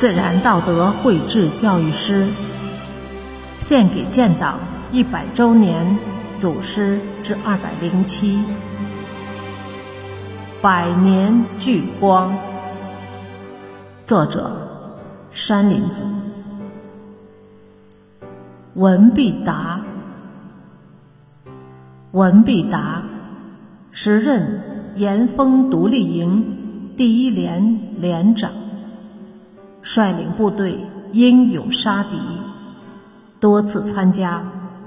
自然道德绘制教育诗，献给建党一百周年祖师之二百零七，百年聚光。作者：山林子。文必达，文必达，时任岩峰独立营第一连连长，率领部队英勇杀敌，多次参加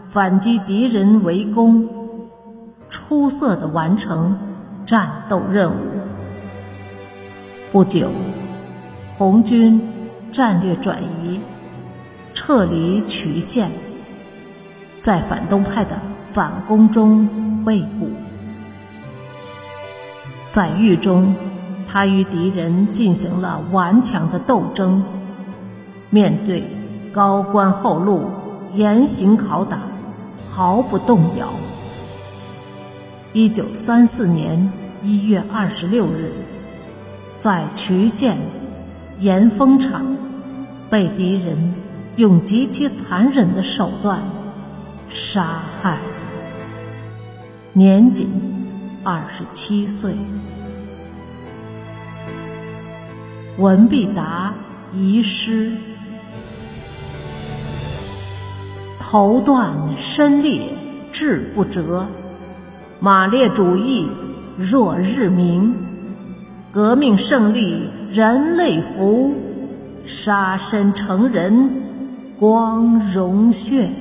反击敌人围攻，出色的完成战斗任务。不久，红军战略转移。撤离渠县，在反动派的反攻中被捕。在狱中，他与敌人进行了顽强的斗争，面对高官厚禄、严刑拷打，毫不动摇。一九三四年一月二十六日，在渠县岩峰场被敌人。用极其残忍的手段杀害，年仅二十七岁。文必达遗失：头断身裂志不折，马列主义若日明，革命胜利人类福，杀身成仁。光荣炫。